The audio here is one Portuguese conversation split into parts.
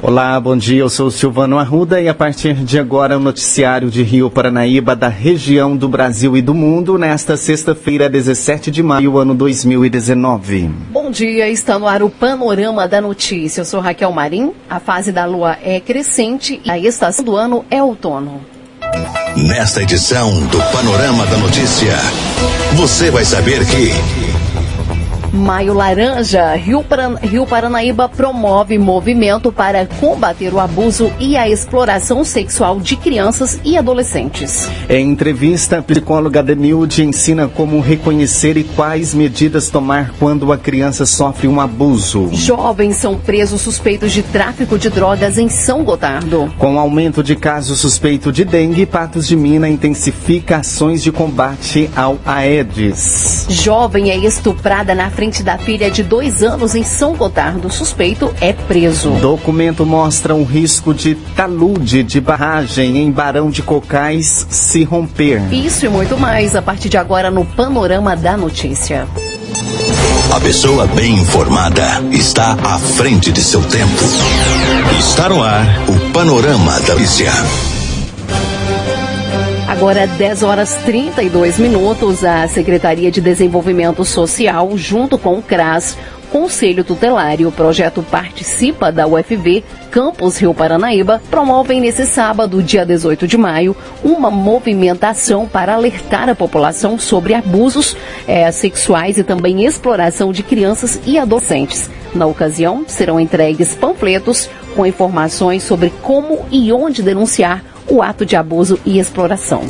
Olá, bom dia. Eu sou Silvano Arruda e a partir de agora o noticiário de Rio Paranaíba da região do Brasil e do mundo nesta sexta-feira, 17 de maio, ano 2019. Bom dia, está no ar o Panorama da Notícia. Eu sou Raquel Marim. A fase da lua é crescente e a estação do ano é outono. Nesta edição do Panorama da Notícia, você vai saber que Maio Laranja, Rio, Paran Rio Paranaíba promove movimento para combater o abuso e a exploração sexual de crianças e adolescentes. Em entrevista, a psicóloga Denilde ensina como reconhecer e quais medidas tomar quando a criança sofre um abuso. Jovens são presos suspeitos de tráfico de drogas em São Gotardo. Com aumento de casos suspeitos de dengue, Patos de Minas intensifica ações de combate ao Aedes. Jovem é estuprada na frente da filha de dois anos em São Gotardo. Suspeito é preso. Documento mostra um risco de talude de barragem em Barão de Cocais se romper. Isso e muito mais a partir de agora no Panorama da Notícia. A pessoa bem informada está à frente de seu tempo. Está no ar o Panorama da Notícia. Agora, 10 horas 32 minutos, a Secretaria de Desenvolvimento Social, junto com o CRAS, Conselho Tutelar e o projeto Participa da UFV, Campus Rio Paranaíba, promovem nesse sábado, dia 18 de maio, uma movimentação para alertar a população sobre abusos é, sexuais e também exploração de crianças e adolescentes. Na ocasião, serão entregues panfletos com informações sobre como e onde denunciar o ato de abuso e exploração.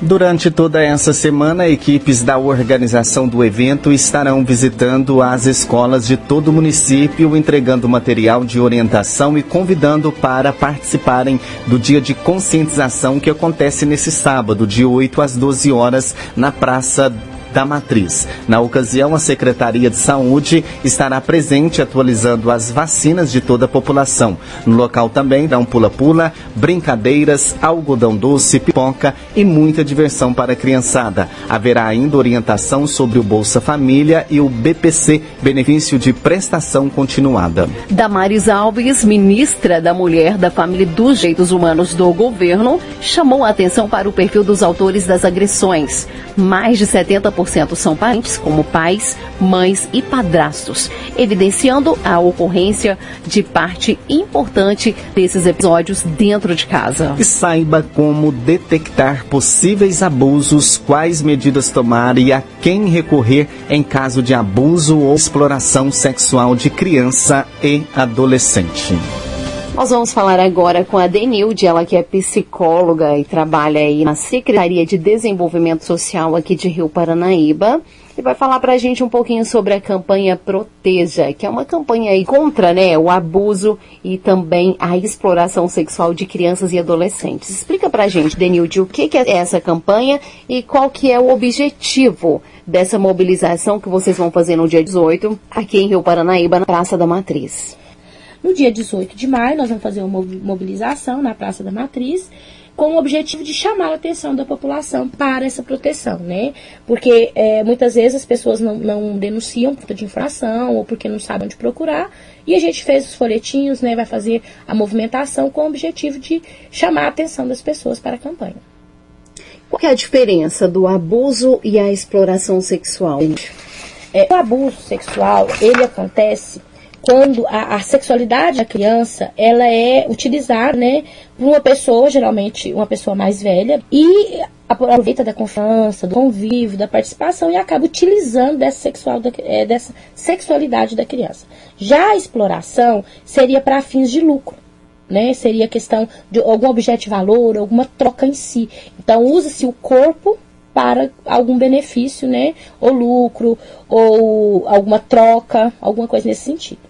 Durante toda essa semana, equipes da organização do evento estarão visitando as escolas de todo o município, entregando material de orientação e convidando para participarem do dia de conscientização que acontece nesse sábado, de 8 às 12 horas, na Praça da Matriz. Na ocasião, a Secretaria de Saúde estará presente atualizando as vacinas de toda a população. No local também dá um pula-pula, brincadeiras, algodão doce, pipoca e muita diversão para a criançada. Haverá ainda orientação sobre o Bolsa Família e o BPC, benefício de prestação continuada. Damares Alves, ministra da Mulher, da Família e dos Direitos Humanos do governo, chamou a atenção para o perfil dos autores das agressões. Mais de 70% são parentes, como pais, mães e padrastos, evidenciando a ocorrência de parte importante desses episódios dentro de casa. E saiba como detectar possíveis abusos, quais medidas tomar e a quem recorrer em caso de abuso ou exploração sexual de criança e adolescente. Nós vamos falar agora com a Denilde, ela que é psicóloga e trabalha aí na Secretaria de Desenvolvimento Social aqui de Rio Paranaíba. E vai falar para a gente um pouquinho sobre a campanha Proteja, que é uma campanha aí contra né, o abuso e também a exploração sexual de crianças e adolescentes. Explica para a gente, Denilde, o que, que é essa campanha e qual que é o objetivo dessa mobilização que vocês vão fazer no dia 18 aqui em Rio Paranaíba, na Praça da Matriz. No dia 18 de maio, nós vamos fazer uma mobilização na Praça da Matriz com o objetivo de chamar a atenção da população para essa proteção, né? Porque é, muitas vezes as pessoas não, não denunciam por de infração ou porque não sabem onde procurar. E a gente fez os folhetinhos, né? Vai fazer a movimentação com o objetivo de chamar a atenção das pessoas para a campanha. Qual é a diferença do abuso e a exploração sexual? É, o abuso sexual, ele acontece quando a, a, sexualidade da criança ela é utilizada, né, por uma pessoa, geralmente uma pessoa mais velha, e aproveita da confiança, do convívio, da participação e acaba utilizando dessa, sexual da, é, dessa sexualidade da criança. Já a exploração seria para fins de lucro. Né, seria questão de algum objeto de valor, alguma troca em si. Então, usa-se o corpo para algum benefício, né, ou lucro, ou alguma troca, alguma coisa nesse sentido.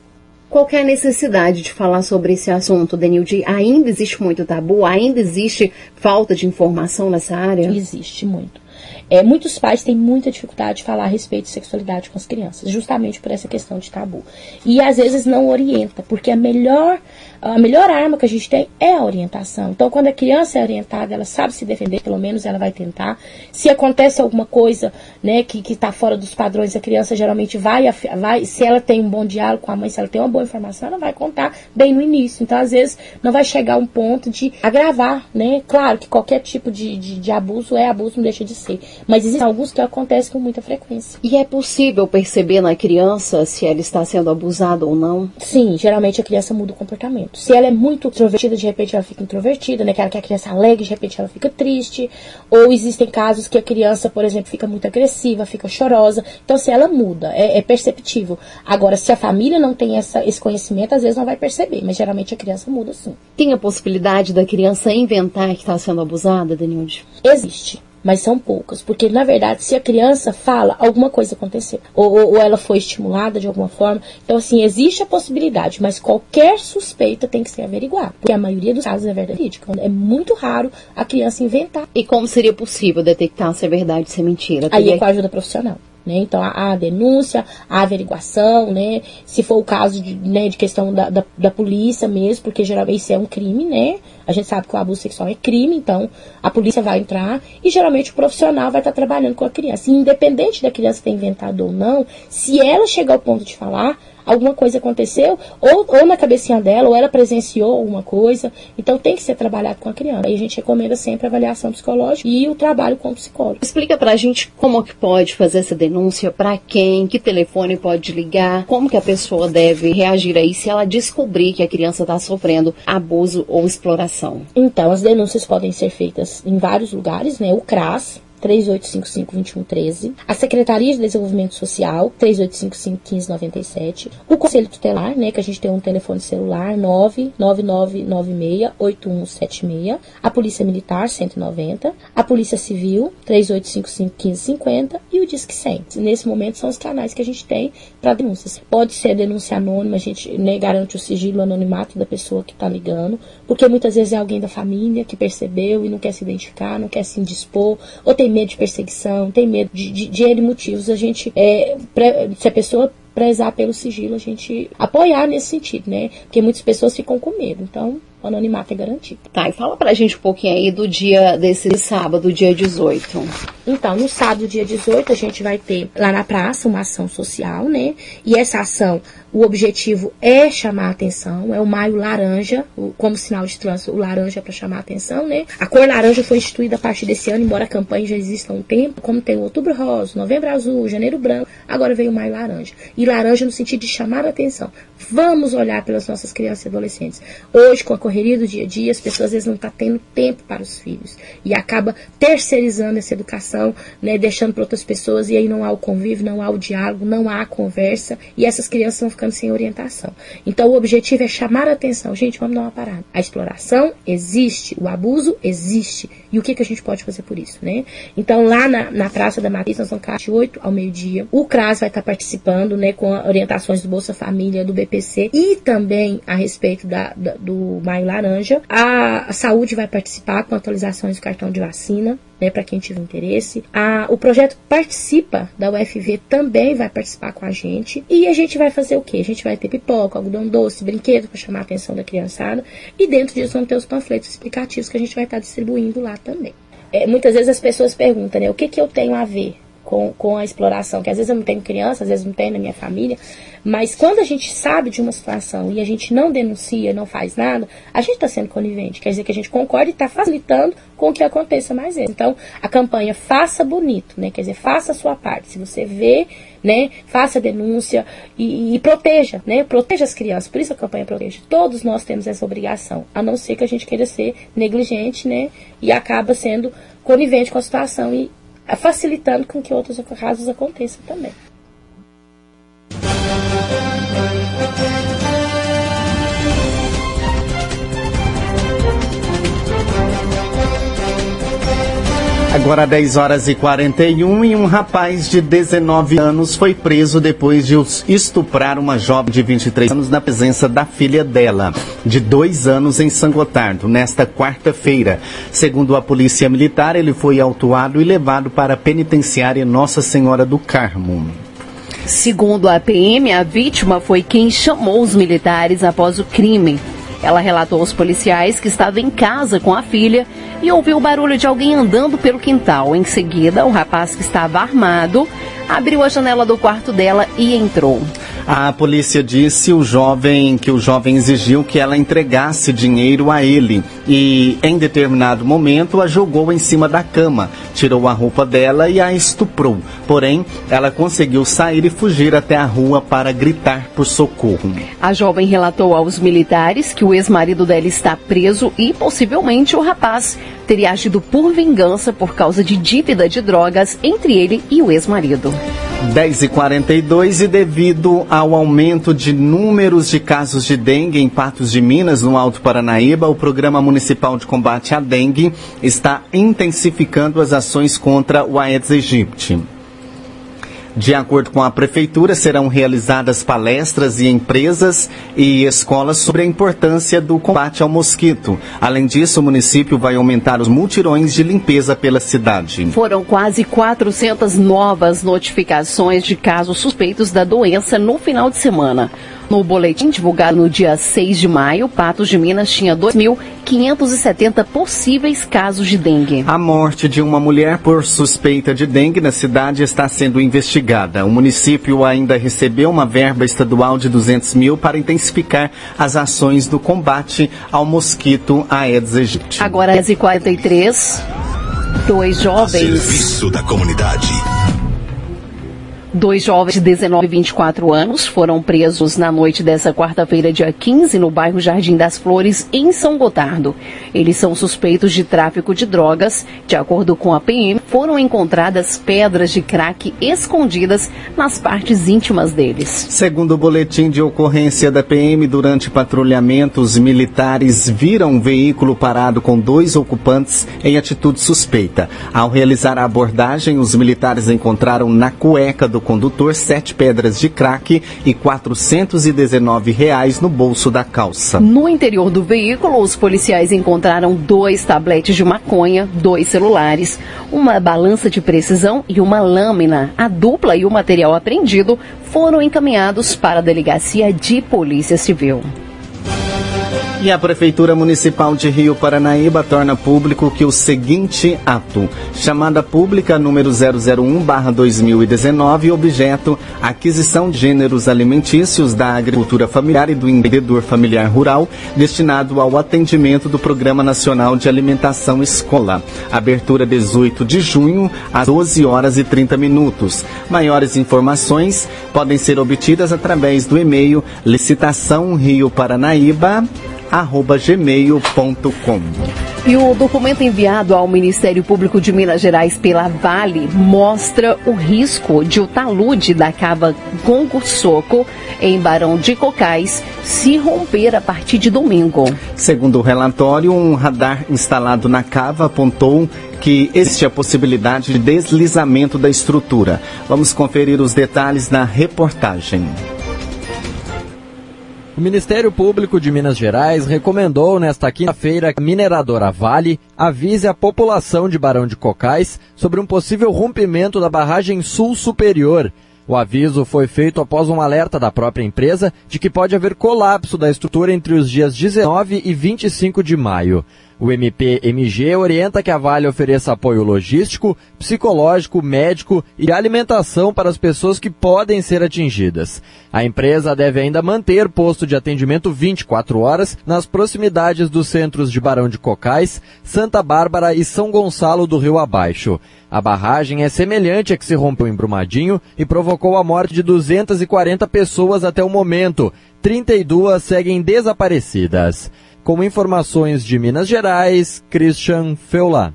Qual a necessidade de falar sobre esse assunto, Denilde? Ainda existe muito tabu? Ainda existe falta de informação nessa área? Existe muito. É, muitos pais têm muita dificuldade de falar a respeito de sexualidade com as crianças, justamente por essa questão de tabu. E às vezes não orienta, porque a melhor a melhor arma que a gente tem é a orientação. Então, quando a criança é orientada, ela sabe se defender, pelo menos ela vai tentar. Se acontece alguma coisa né, que está fora dos padrões, a criança geralmente vai, vai, se ela tem um bom diálogo com a mãe, se ela tem uma boa informação, ela vai contar bem no início. Então, às vezes, não vai chegar a um ponto de agravar, né? Claro que qualquer tipo de, de, de abuso é abuso, não deixa de ser. Mas existem alguns que acontecem com muita frequência. E é possível perceber na criança se ela está sendo abusada ou não? Sim, geralmente a criança muda o comportamento. Se ela é muito extrovertida, de repente ela fica introvertida, né? Que ela quer a criança alegre, de repente ela fica triste. Ou existem casos que a criança, por exemplo, fica muito agressiva, fica chorosa. Então, se ela muda, é, é perceptível. Agora, se a família não tem essa, esse conhecimento, às vezes não vai perceber, mas geralmente a criança muda sim. Tem a possibilidade da criança inventar que está sendo abusada, Denilde? Existe mas são poucas. Porque, na verdade, se a criança fala, alguma coisa aconteceu. Ou, ou, ou, ela foi estimulada de alguma forma. Então, assim, existe a possibilidade, mas qualquer suspeita tem que ser averiguada. Porque a maioria dos casos é verídica. É muito raro a criança inventar. E como seria possível detectar se é verdade ou se é mentira? Aí é com a ajuda profissional. Né? Então, a, a, denúncia, a averiguação, né? se for o caso de, né, de questão da, da, da, polícia mesmo, porque geralmente isso é um crime, né? A gente sabe que o abuso sexual é crime, então a polícia vai entrar e geralmente o profissional vai estar trabalhando com a criança. E independente da criança ter inventado ou não, se ela chegar ao ponto de falar, alguma coisa aconteceu, ou, ou na cabecinha dela, ou ela presenciou alguma coisa. Então tem que ser trabalhado com a criança. Aí a gente recomenda sempre a avaliação psicológica e o trabalho com o psicólogo. Explica pra gente como que pode fazer essa denúncia, para quem, que telefone pode ligar, como que a pessoa deve reagir aí se ela descobrir que a criança está sofrendo abuso ou exploração. Então, as denúncias podem ser feitas em vários lugares, né? O CRAS, 3855-2113, a Secretaria de Desenvolvimento Social, 3855-1597, o Conselho Tutelar, né, que a gente tem um telefone celular, 99996-8176, a Polícia Militar, 190, a Polícia Civil, 3855-1550 e o Disque 100. Nesse momento são os canais que a gente tem para denúncias. Pode ser denúncia anônima, a gente né, garante o sigilo, o anonimato da pessoa que está ligando, porque muitas vezes é alguém da família que percebeu e não quer se identificar, não quer se indispor, ou tem medo de perseguição, tem medo de, de, de N motivos. A gente, é, se a pessoa prezar pelo sigilo, a gente apoiar nesse sentido, né? Porque muitas pessoas ficam com medo. Então, o anonimato é garantido. Tá, e fala pra gente um pouquinho aí do dia desse sábado, dia 18. Então, no sábado, dia 18, a gente vai ter lá na praça uma ação social, né? E essa ação, o objetivo é chamar a atenção, é o maio laranja, como sinal de trânsito, o laranja é para chamar a atenção, né? A cor laranja foi instituída a partir desse ano, embora a campanha já exista há um tempo, como tem o outubro rosa, novembro azul, janeiro branco, agora veio o maio laranja. E laranja no sentido de chamar a atenção. Vamos olhar pelas nossas crianças e adolescentes. Hoje, com a correria do dia a dia, as pessoas às vezes não estão tá tendo tempo para os filhos. E acaba terceirizando essa educação, né, deixando para outras pessoas, e aí não há o convívio, não há o diálogo, não há a conversa, e essas crianças vão ficando sem orientação. Então, o objetivo é chamar a atenção. Gente, vamos dar uma parada. A exploração existe, o abuso existe. E o que, que a gente pode fazer por isso, né? Então, lá na, na Praça da Matriz, nós vamos ficar de 8 ao meio-dia. O CRAS vai estar participando, né, com orientações do Bolsa Família, do BPC, e também a respeito da, da do Maio Laranja. A, saúde vai participar com atualizações do cartão de vacina né, para quem tiver interesse. A, o projeto Participa da UFV também vai participar com a gente. E a gente vai fazer o quê? A gente vai ter pipoca, algodão doce, brinquedo para chamar a atenção da criançada. E dentro disso vão ter os panfletos explicativos que a gente vai estar distribuindo lá também. É, muitas vezes as pessoas perguntam, né, o que, que eu tenho a ver com, com a exploração? Que às vezes eu não tenho criança, às vezes não tenho na minha família. Mas quando a gente sabe de uma situação e a gente não denuncia, não faz nada, a gente está sendo conivente. Quer dizer que a gente concorda e está facilitando com que aconteça mais vezes. Então, a campanha faça bonito, né? Quer dizer, faça a sua parte. Se você vê, né? Faça a denúncia e, e, proteja, né? Proteja as crianças. Por isso a campanha protege. Todos nós temos essa obrigação. A não ser que a gente queira ser negligente, né? E acaba sendo conivente com a situação e facilitando com que outros casos aconteçam também. Agora 10 horas e 41 e um rapaz de 19 anos foi preso depois de estuprar uma jovem de 23 anos na presença da filha dela, de dois anos em São Gotardo, nesta quarta-feira. Segundo a polícia militar, ele foi autuado e levado para a penitenciária Nossa Senhora do Carmo. Segundo a PM, a vítima foi quem chamou os militares após o crime. Ela relatou aos policiais que estava em casa com a filha e ouviu o barulho de alguém andando pelo quintal. Em seguida, o rapaz que estava armado abriu a janela do quarto dela e entrou. A polícia disse o jovem que o jovem exigiu que ela entregasse dinheiro a ele e, em determinado momento, a jogou em cima da cama, tirou a roupa dela e a estuprou. Porém, ela conseguiu sair e fugir até a rua para gritar por socorro. A jovem relatou aos militares que o ex-marido dela está preso e possivelmente o rapaz teria agido por vingança por causa de dívida de drogas entre ele e o ex-marido. 10 e 42 e devido ao aumento de números de casos de dengue em Patos de Minas, no Alto Paranaíba, o Programa Municipal de Combate à Dengue está intensificando as ações contra o Aedes aegypti. De acordo com a Prefeitura, serão realizadas palestras e empresas e escolas sobre a importância do combate ao mosquito. Além disso, o município vai aumentar os multirões de limpeza pela cidade. Foram quase 400 novas notificações de casos suspeitos da doença no final de semana. No boletim divulgado no dia 6 de maio, Patos de Minas tinha 2.570 possíveis casos de dengue. A morte de uma mulher por suspeita de dengue na cidade está sendo investigada. O município ainda recebeu uma verba estadual de 200 mil para intensificar as ações do combate ao mosquito Aedes aegypti. Agora, às 43 dois jovens. Serviço da comunidade. Dois jovens de 19 e 24 anos foram presos na noite dessa quarta-feira, dia 15, no bairro Jardim das Flores, em São Gotardo. Eles são suspeitos de tráfico de drogas. De acordo com a PM, foram encontradas pedras de crack escondidas nas partes íntimas deles. Segundo o boletim de ocorrência da PM, durante patrulhamento, os militares viram um veículo parado com dois ocupantes em atitude suspeita. Ao realizar a abordagem, os militares encontraram na cueca do condutor sete pedras de crack e 419 reais no bolso da calça. No interior do veículo, os policiais encontraram dois tabletes de maconha, dois celulares, uma balança de precisão e uma lâmina. A dupla e o material apreendido foram encaminhados para a delegacia de polícia civil. E a Prefeitura Municipal de Rio Paranaíba torna público que o seguinte ato, chamada pública número 001/2019, objeto aquisição de gêneros alimentícios da agricultura familiar e do empreendedor familiar rural, destinado ao atendimento do Programa Nacional de Alimentação Escola. Abertura 18 de junho, às 12 horas e 30 minutos. Maiores informações podem ser obtidas através do e-mail licitação Rio Paranaíba gmail.com. E o documento enviado ao Ministério Público de Minas Gerais pela Vale mostra o risco de o talude da cava Gongo Soco, em Barão de Cocais, se romper a partir de domingo. Segundo o relatório, um radar instalado na cava apontou que existe a possibilidade de deslizamento da estrutura. Vamos conferir os detalhes na reportagem. O Ministério Público de Minas Gerais recomendou nesta quinta-feira que a mineradora Vale avise a população de Barão de Cocais sobre um possível rompimento da barragem sul superior. O aviso foi feito após um alerta da própria empresa de que pode haver colapso da estrutura entre os dias 19 e 25 de maio. O MPMG orienta que a Vale ofereça apoio logístico, psicológico, médico e alimentação para as pessoas que podem ser atingidas. A empresa deve ainda manter posto de atendimento 24 horas nas proximidades dos centros de Barão de Cocais, Santa Bárbara e São Gonçalo do Rio Abaixo. A barragem é semelhante à que se rompeu em Brumadinho e provocou a morte de 240 pessoas até o momento. 32 seguem desaparecidas. Com informações de Minas Gerais, Christian Feulat.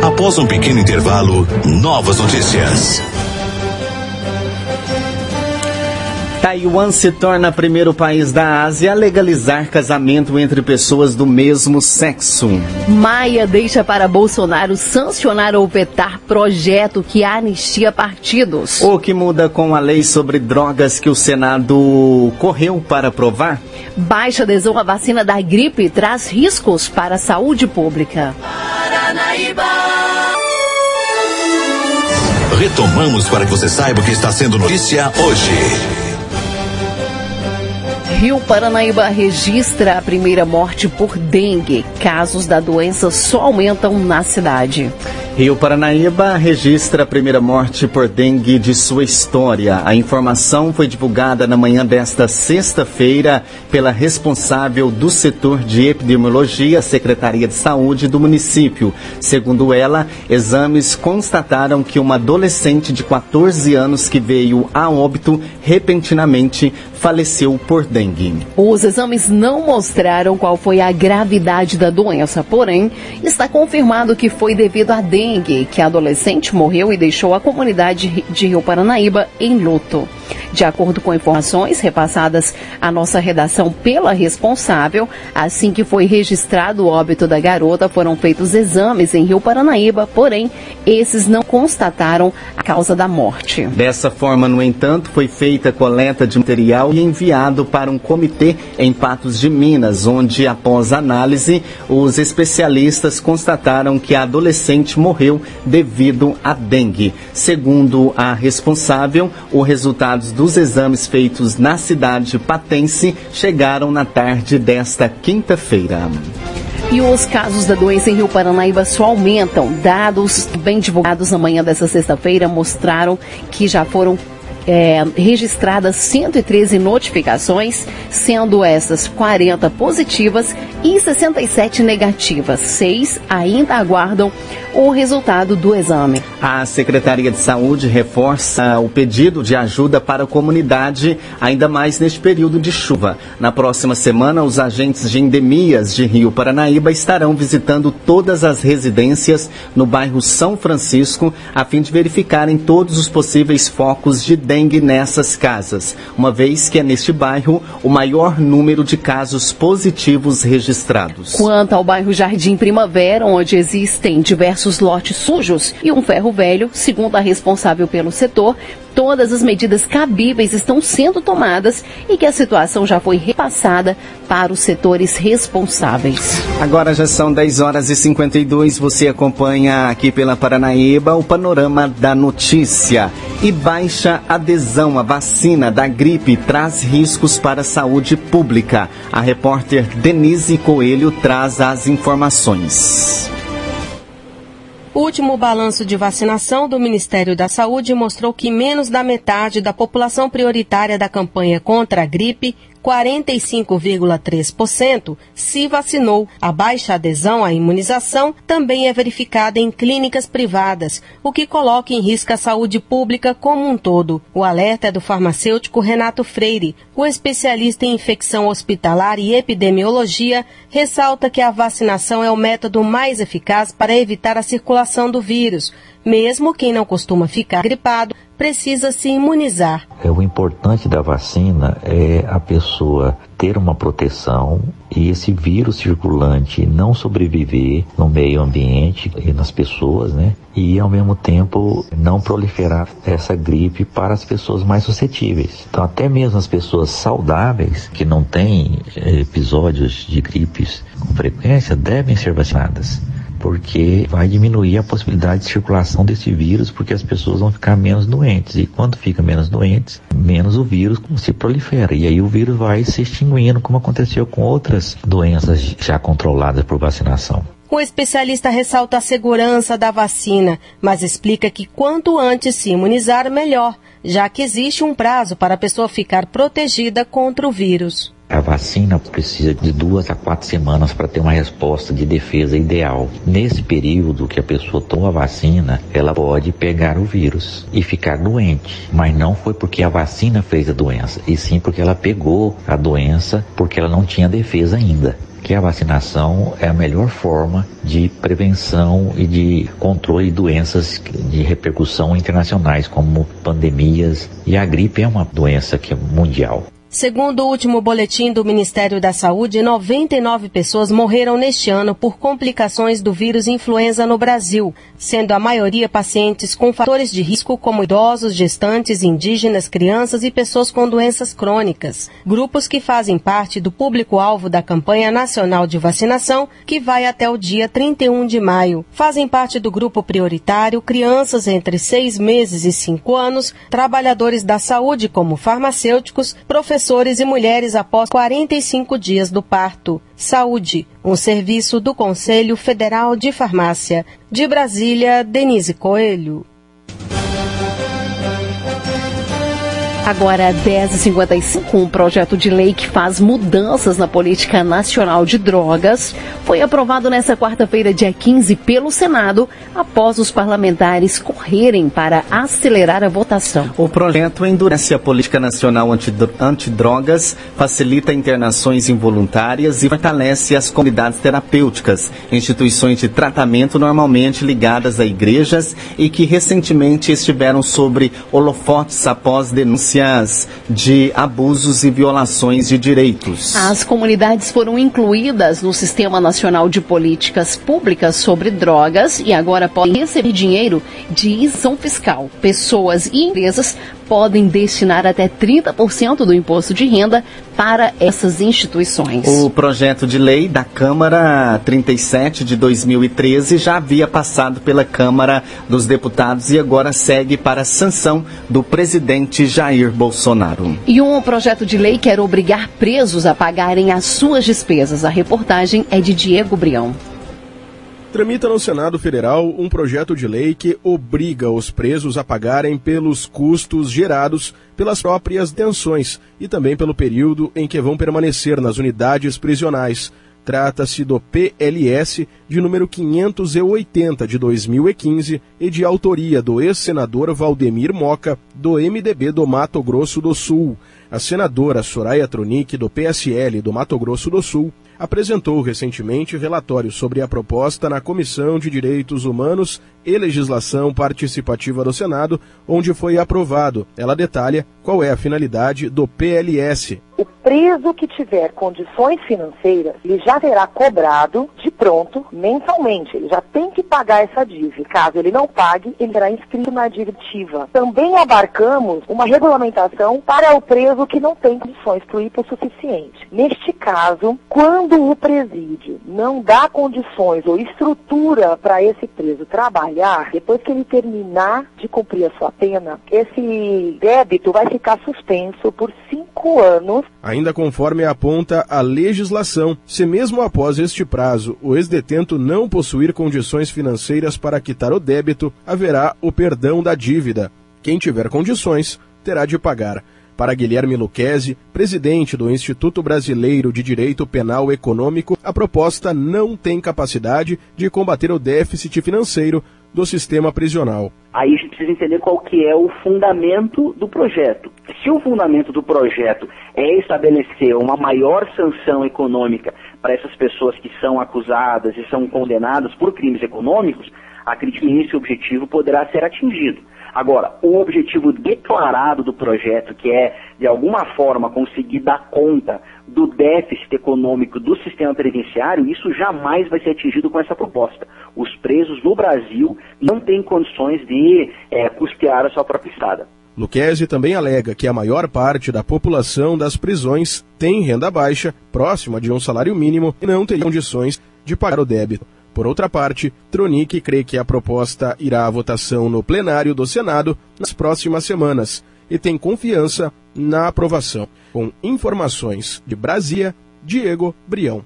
Após um pequeno intervalo, novas notícias. Taiwan se torna primeiro país da Ásia a legalizar casamento entre pessoas do mesmo sexo. Maia deixa para Bolsonaro sancionar ou vetar projeto que anistia partidos. O que muda com a lei sobre drogas que o Senado correu para aprovar? Baixa adesão à vacina da gripe traz riscos para a saúde pública. Paranaíba. Retomamos para que você saiba o que está sendo notícia hoje. Rio Paranaíba registra a primeira morte por dengue. Casos da doença só aumentam na cidade. Rio Paranaíba registra a primeira morte por dengue de sua história. A informação foi divulgada na manhã desta sexta-feira pela responsável do setor de epidemiologia, Secretaria de Saúde do município. Segundo ela, exames constataram que uma adolescente de 14 anos que veio a óbito repentinamente faleceu por dengue. Os exames não mostraram qual foi a gravidade da doença, porém, está confirmado que foi devido à dengue que a adolescente morreu e deixou a comunidade de Rio Paranaíba em luto. De acordo com informações repassadas à nossa redação pela responsável, assim que foi registrado o óbito da garota, foram feitos exames em Rio Paranaíba, porém, esses não constataram a causa da morte. Dessa forma, no entanto, foi feita coleta de material e enviado para um comitê em Patos de Minas, onde, após análise, os especialistas constataram que a adolescente morreu devido à dengue. Segundo a responsável, o resultado resultados dos exames feitos na cidade patense chegaram na tarde desta quinta-feira. E os casos da doença em Rio Paranaíba só aumentam. Dados bem divulgados na manhã dessa sexta-feira mostraram que já foram é, registradas 113 notificações, sendo essas 40 positivas e 67 negativas. Seis ainda aguardam o resultado do exame. A Secretaria de Saúde reforça o pedido de ajuda para a comunidade, ainda mais neste período de chuva. Na próxima semana, os agentes de endemias de Rio Paranaíba estarão visitando todas as residências no bairro São Francisco, a fim de verificarem todos os possíveis focos de dengue nessas casas, uma vez que é neste bairro o maior número de casos positivos registrados. Quanto ao bairro Jardim Primavera, onde existem diversos lotes sujos e um ferro velho, segundo a responsável pelo setor, todas as medidas cabíveis estão sendo tomadas e que a situação já foi repassada para os setores responsáveis. Agora já são 10 horas e 52. Você acompanha aqui pela Paranaíba o panorama da notícia. E baixa adesão à vacina da gripe traz riscos para a saúde pública. A repórter Denise Coelho traz as informações. O último balanço de vacinação do Ministério da Saúde mostrou que menos da metade da população prioritária da campanha contra a gripe 45,3% se vacinou. A baixa adesão à imunização também é verificada em clínicas privadas, o que coloca em risco a saúde pública como um todo. O alerta é do farmacêutico Renato Freire. O especialista em infecção hospitalar e epidemiologia ressalta que a vacinação é o método mais eficaz para evitar a circulação do vírus. Mesmo quem não costuma ficar gripado precisa se imunizar. É, o importante da vacina é a pessoa ter uma proteção e esse vírus circulante não sobreviver no meio ambiente e nas pessoas, né? E ao mesmo tempo não proliferar essa gripe para as pessoas mais suscetíveis. Então até mesmo as pessoas saudáveis que não têm eh, episódios de gripes com frequência devem ser vacinadas porque vai diminuir a possibilidade de circulação desse vírus, porque as pessoas vão ficar menos doentes. E quando fica menos doentes, menos o vírus se prolifera. E aí o vírus vai se extinguindo, como aconteceu com outras doenças já controladas por vacinação. O especialista ressalta a segurança da vacina, mas explica que quanto antes se imunizar, melhor, já que existe um prazo para a pessoa ficar protegida contra o vírus. A vacina precisa de duas a quatro semanas para ter uma resposta de defesa ideal. Nesse período que a pessoa toma a vacina, ela pode pegar o vírus e ficar doente. Mas não foi porque a vacina fez a doença, e sim porque ela pegou a doença porque ela não tinha defesa ainda que a vacinação é a melhor forma de prevenção e de controle de doenças de repercussão internacionais, como pandemias, e a gripe é uma doença que é mundial. Segundo o último boletim do Ministério da Saúde, 99 pessoas morreram neste ano por complicações do vírus influenza no Brasil, sendo a maioria pacientes com fatores de risco como idosos, gestantes, indígenas, crianças e pessoas com doenças crônicas, grupos que fazem parte do público-alvo da campanha nacional de vacinação, que vai até o dia 31 de maio. Fazem parte do grupo prioritário crianças entre 6 meses e 5 anos, trabalhadores da saúde como farmacêuticos, professores professores e mulheres após 45 dias do parto. Saúde, um serviço do Conselho Federal de Farmácia. De Brasília, Denise Coelho. Agora, 10h55, um projeto de lei que faz mudanças na política nacional de drogas foi aprovado nesta quarta-feira, dia 15, pelo Senado, após os parlamentares correrem para acelerar a votação. O projeto endurece a política nacional antidrogas, facilita internações involuntárias e fortalece as comunidades terapêuticas, instituições de tratamento normalmente ligadas a igrejas e que recentemente estiveram sobre holofotes após denúncias denúncias de abusos e violações de direitos. As comunidades foram incluídas no Sistema Nacional de Políticas Públicas sobre Drogas e agora podem receber dinheiro de isenção fiscal. Pessoas e empresas podem destinar até 30% do imposto de renda para essas instituições. O projeto de lei da Câmara 37 de 2013 já havia passado pela Câmara dos Deputados e agora segue para a sanção do presidente Jair Bolsonaro. E um projeto de lei quer obrigar presos a pagarem as suas despesas. A reportagem é de Diego Brião. Tramita no Senado Federal um projeto de lei que obriga os presos a pagarem pelos custos gerados pelas próprias detenções e também pelo período em que vão permanecer nas unidades prisionais. Trata-se do PLS de número 580 de 2015 e de autoria do ex-senador Valdemir Moca, do MDB do Mato Grosso do Sul. A senadora Soraya Tronic, do PSL do Mato Grosso do Sul, apresentou recentemente relatório sobre a proposta na Comissão de Direitos Humanos e Legislação Participativa do Senado, onde foi aprovado. Ela detalha qual é a finalidade do PLS. O preso que tiver condições financeiras, ele já terá cobrado de pronto mensalmente. Ele já tem que pagar essa dívida. Caso ele não pague, ele será inscrito na dívida. Também abarcamos uma regulamentação para o preso que não tem condições para o hipossuficiente. Neste caso, quando o presídio não dá condições ou estrutura para esse preso trabalhar, depois que ele terminar de cumprir a sua pena, esse débito vai ficar suspenso por cinco anos. Ainda conforme aponta a legislação, se mesmo após este prazo o ex-detento não possuir condições financeiras para quitar o débito, haverá o perdão da dívida. Quem tiver condições terá de pagar. Para Guilherme Luquezzi, presidente do Instituto Brasileiro de Direito Penal Econômico, a proposta não tem capacidade de combater o déficit financeiro do sistema prisional. Aí a gente precisa entender qual que é o fundamento do projeto. Se o fundamento do projeto é estabelecer uma maior sanção econômica para essas pessoas que são acusadas e são condenadas por crimes econômicos, acredito que esse objetivo poderá ser atingido. Agora, o objetivo declarado do projeto, que é, de alguma forma, conseguir dar conta do déficit econômico do sistema previdenciário, isso jamais vai ser atingido com essa proposta. Os presos no Brasil não têm condições de é, custear a sua própria estrada. Luquezzi também alega que a maior parte da população das prisões tem renda baixa, próxima de um salário mínimo, e não teria condições de pagar o débito. Por outra parte, Tronic crê que a proposta irá à votação no plenário do Senado nas próximas semanas e tem confiança na aprovação. Com informações de Brasília, Diego Brião.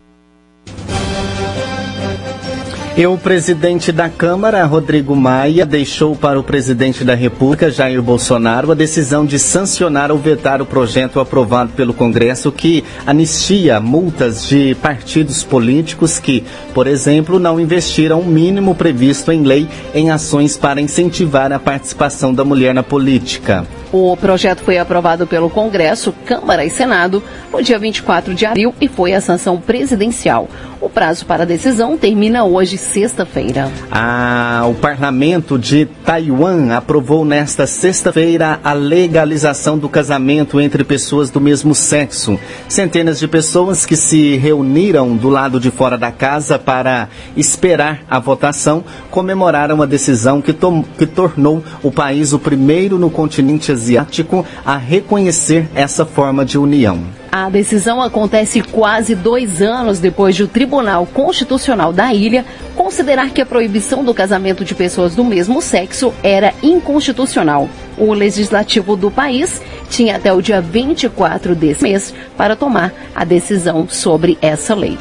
E o presidente da Câmara, Rodrigo Maia, deixou para o presidente da República, Jair Bolsonaro, a decisão de sancionar ou vetar o projeto aprovado pelo Congresso que anistia multas de partidos políticos que, por exemplo, não investiram o mínimo previsto em lei em ações para incentivar a participação da mulher na política. O projeto foi aprovado pelo Congresso, Câmara e Senado no dia 24 de abril e foi a sanção presidencial. O prazo para decisão termina hoje, sexta-feira. Ah, o parlamento de Taiwan aprovou nesta sexta-feira a legalização do casamento entre pessoas do mesmo sexo. Centenas de pessoas que se reuniram do lado de fora da casa para esperar a votação comemoraram a decisão que, que tornou o país o primeiro no continente asiático asiático a reconhecer essa forma de união. A decisão acontece quase dois anos depois de o Tribunal Constitucional da ilha considerar que a proibição do casamento de pessoas do mesmo sexo era inconstitucional. O legislativo do país tinha até o dia 24 desse mês para tomar a decisão sobre essa lei.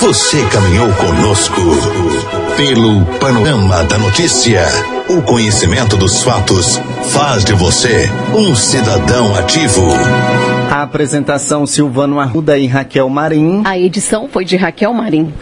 Você caminhou conosco pelo panorama da notícia. O conhecimento dos fatos faz de você um cidadão ativo. A apresentação Silvano Arruda e Raquel Marim. A edição foi de Raquel Marim.